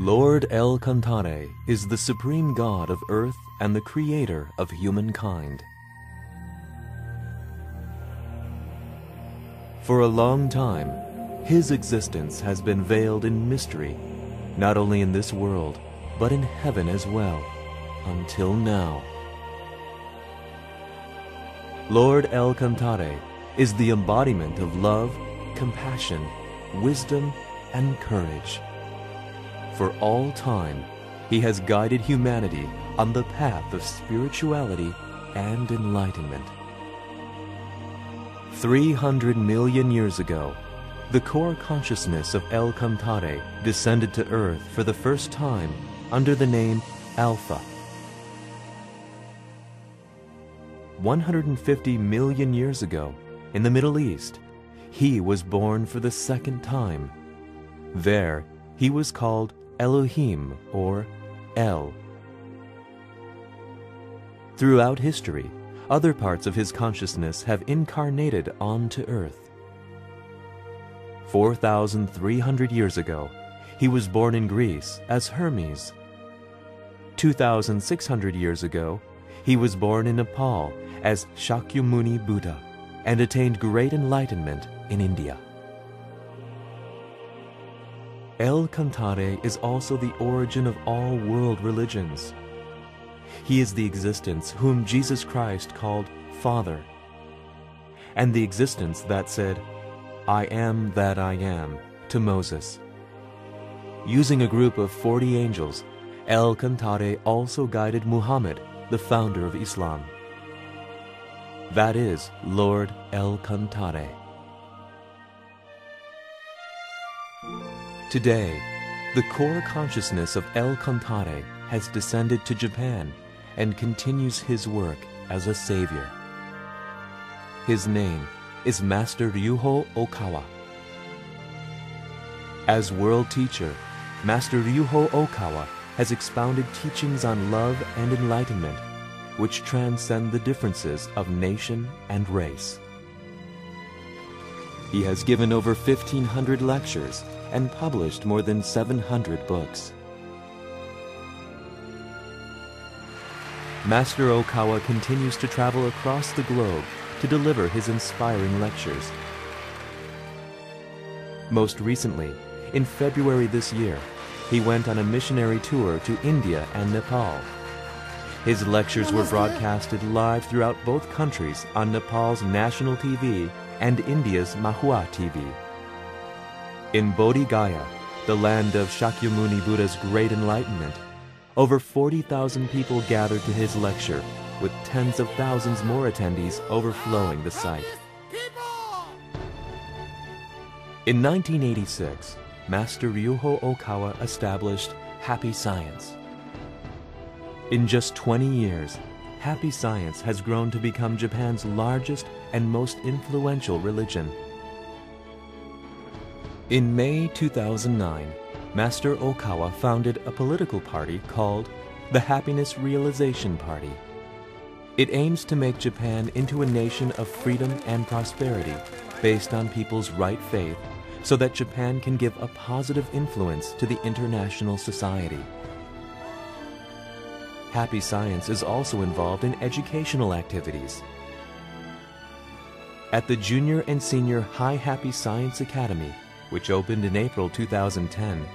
Lord El Cantare is the supreme god of earth and the creator of humankind. For a long time, his existence has been veiled in mystery, not only in this world, but in heaven as well, until now. Lord El Cantare is the embodiment of love, compassion, wisdom, and courage. For all time, he has guided humanity on the path of spirituality and enlightenment. 300 million years ago, the core consciousness of El Cantare descended to Earth for the first time under the name Alpha. 150 million years ago, in the Middle East, he was born for the second time. There, he was called Elohim or El. Throughout history, other parts of his consciousness have incarnated onto Earth. 4,300 years ago, he was born in Greece as Hermes. 2,600 years ago, he was born in Nepal as Shakyamuni Buddha and attained great enlightenment in India. El Cantare is also the origin of all world religions. He is the existence whom Jesus Christ called Father, and the existence that said, I am that I am, to Moses. Using a group of 40 angels, El Cantare also guided Muhammad, the founder of Islam. That is Lord El Cantare. Today, the core consciousness of El Cantare has descended to Japan and continues his work as a savior. His name is Master Ryuho Okawa. As world teacher, Master Ryuho Okawa has expounded teachings on love and enlightenment which transcend the differences of nation and race. He has given over 1,500 lectures and published more than 700 books. Master Okawa continues to travel across the globe to deliver his inspiring lectures. Most recently, in February this year, he went on a missionary tour to India and Nepal. His lectures were broadcasted live throughout both countries on Nepal's national TV and India's Mahua TV. In Bodhi Gaya, the land of Shakyamuni Buddha's great enlightenment, over 40,000 people gathered to his lecture, with tens of thousands more attendees overflowing the site. In 1986, Master Ryuho Okawa established Happy Science. In just 20 years, Happy Science has grown to become Japan's largest and most influential religion. In May 2009, Master Okawa founded a political party called the Happiness Realization Party. It aims to make Japan into a nation of freedom and prosperity based on people's right faith so that Japan can give a positive influence to the international society. Happy Science is also involved in educational activities. At the Junior and Senior High Happy Science Academy, which opened in April 2010,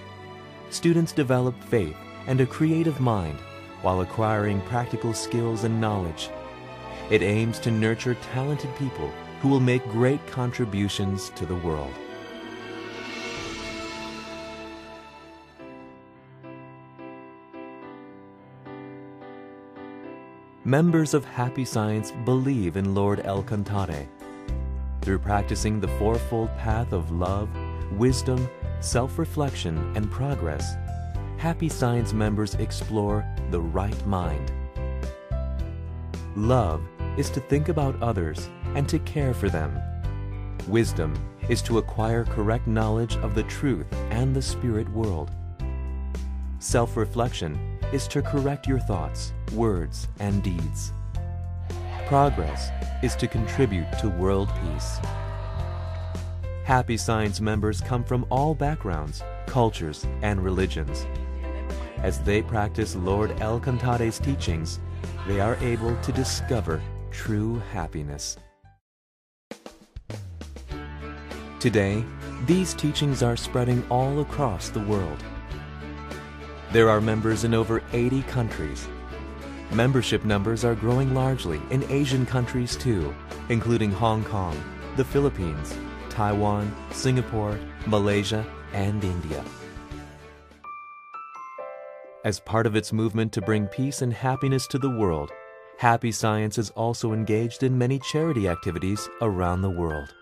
students develop faith and a creative mind while acquiring practical skills and knowledge. It aims to nurture talented people who will make great contributions to the world. Members of Happy Science believe in Lord El Cantare. Through practicing the fourfold path of love, wisdom, self-reflection, and progress, Happy Science members explore the right mind. Love is to think about others and to care for them. Wisdom is to acquire correct knowledge of the truth and the spirit world. Self-reflection is to correct your thoughts, words, and deeds. Progress is to contribute to world peace. Happy Science members come from all backgrounds, cultures, and religions, as they practice Lord El Cantare's teachings, they are able to discover true happiness. Today, these teachings are spreading all across the world. There are members in over 80 countries. Membership numbers are growing largely in Asian countries too, including Hong Kong, the Philippines, Taiwan, Singapore, Malaysia, and India. As part of its movement to bring peace and happiness to the world, Happy Science is also engaged in many charity activities around the world.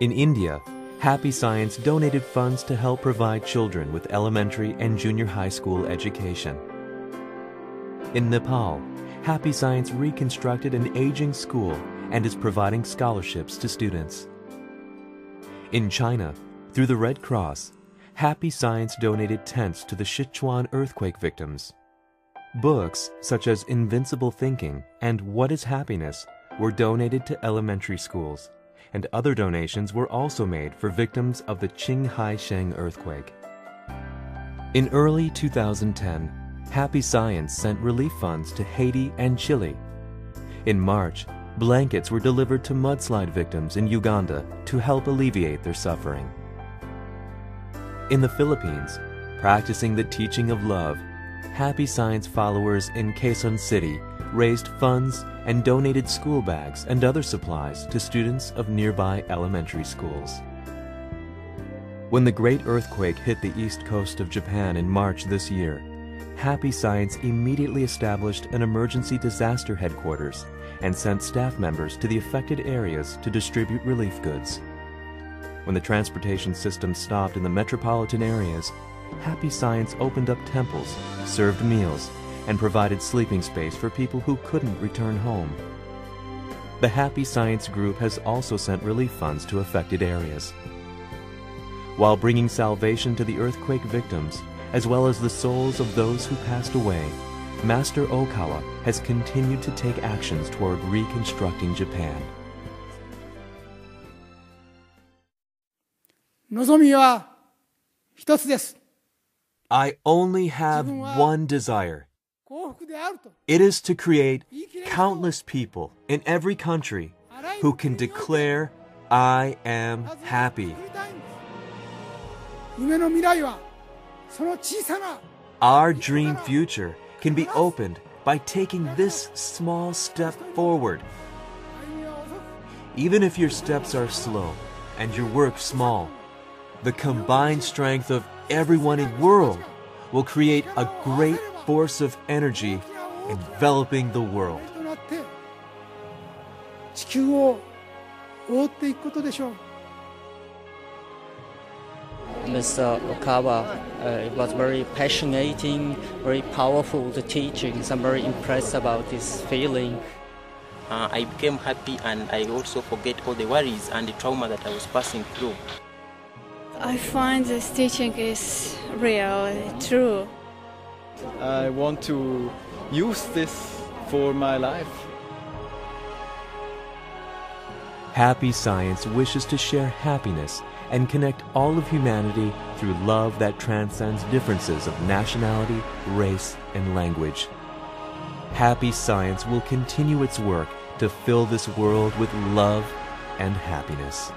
In India, Happy Science donated funds to help provide children with elementary and junior high school education. In Nepal, Happy Science reconstructed an aging school and is providing scholarships to students. In China, through the Red Cross, Happy Science donated tents to the Sichuan earthquake victims. Books such as Invincible Thinking and What is Happiness were donated to elementary schools, and other donations were also made for victims of the Qinghai Sheng earthquake. In early 2010, Happy Science sent relief funds to Haiti and Chile. In March, blankets were delivered to mudslide victims in Uganda to help alleviate their suffering. In the Philippines, practicing the teaching of love, Happy Science followers in Quezon City raised funds and donated school bags and other supplies to students of nearby elementary schools. When the great earthquake hit the east coast of Japan in March this year, Happy Science immediately established an emergency disaster headquarters and sent staff members to the affected areas to distribute relief goods. When the transportation system stopped in the metropolitan areas, Happy Science opened up temples, served meals, and provided sleeping space for people who couldn't return home. The Happy Science Group has also sent relief funds to affected areas. While bringing salvation to the earthquake victims, as well as the souls of those who passed away, Master Okawa has continued to take actions toward reconstructing Japan. 望みは一つです。 I only have one desire. 幸福であると It is to create 言い切れる countless people in every country あらゆる who can 国において declare, I am まずは happy. 作りたいんです夢の未来はその小さな Our dream future can be opened by taking this small step forward. 歩みは遅く Even if your steps are slow and your work small, the combined strength of everyone in the world will create a great force of energy enveloping the world. となって地球を覆っていくことでしょう Mr. Okawa, uh, it was very passionate, very powerful, the teachings. I'm very impressed about this feeling. uh, I became happy and I also forget all the worries and the trauma that I was passing through. I find this teaching is real, true. I want to use this for my life. Happy Science wishes to share happiness and connect all of humanity through love that transcends differences of nationality, race, and language. Happy Science will continue its work to fill this world with love and happiness.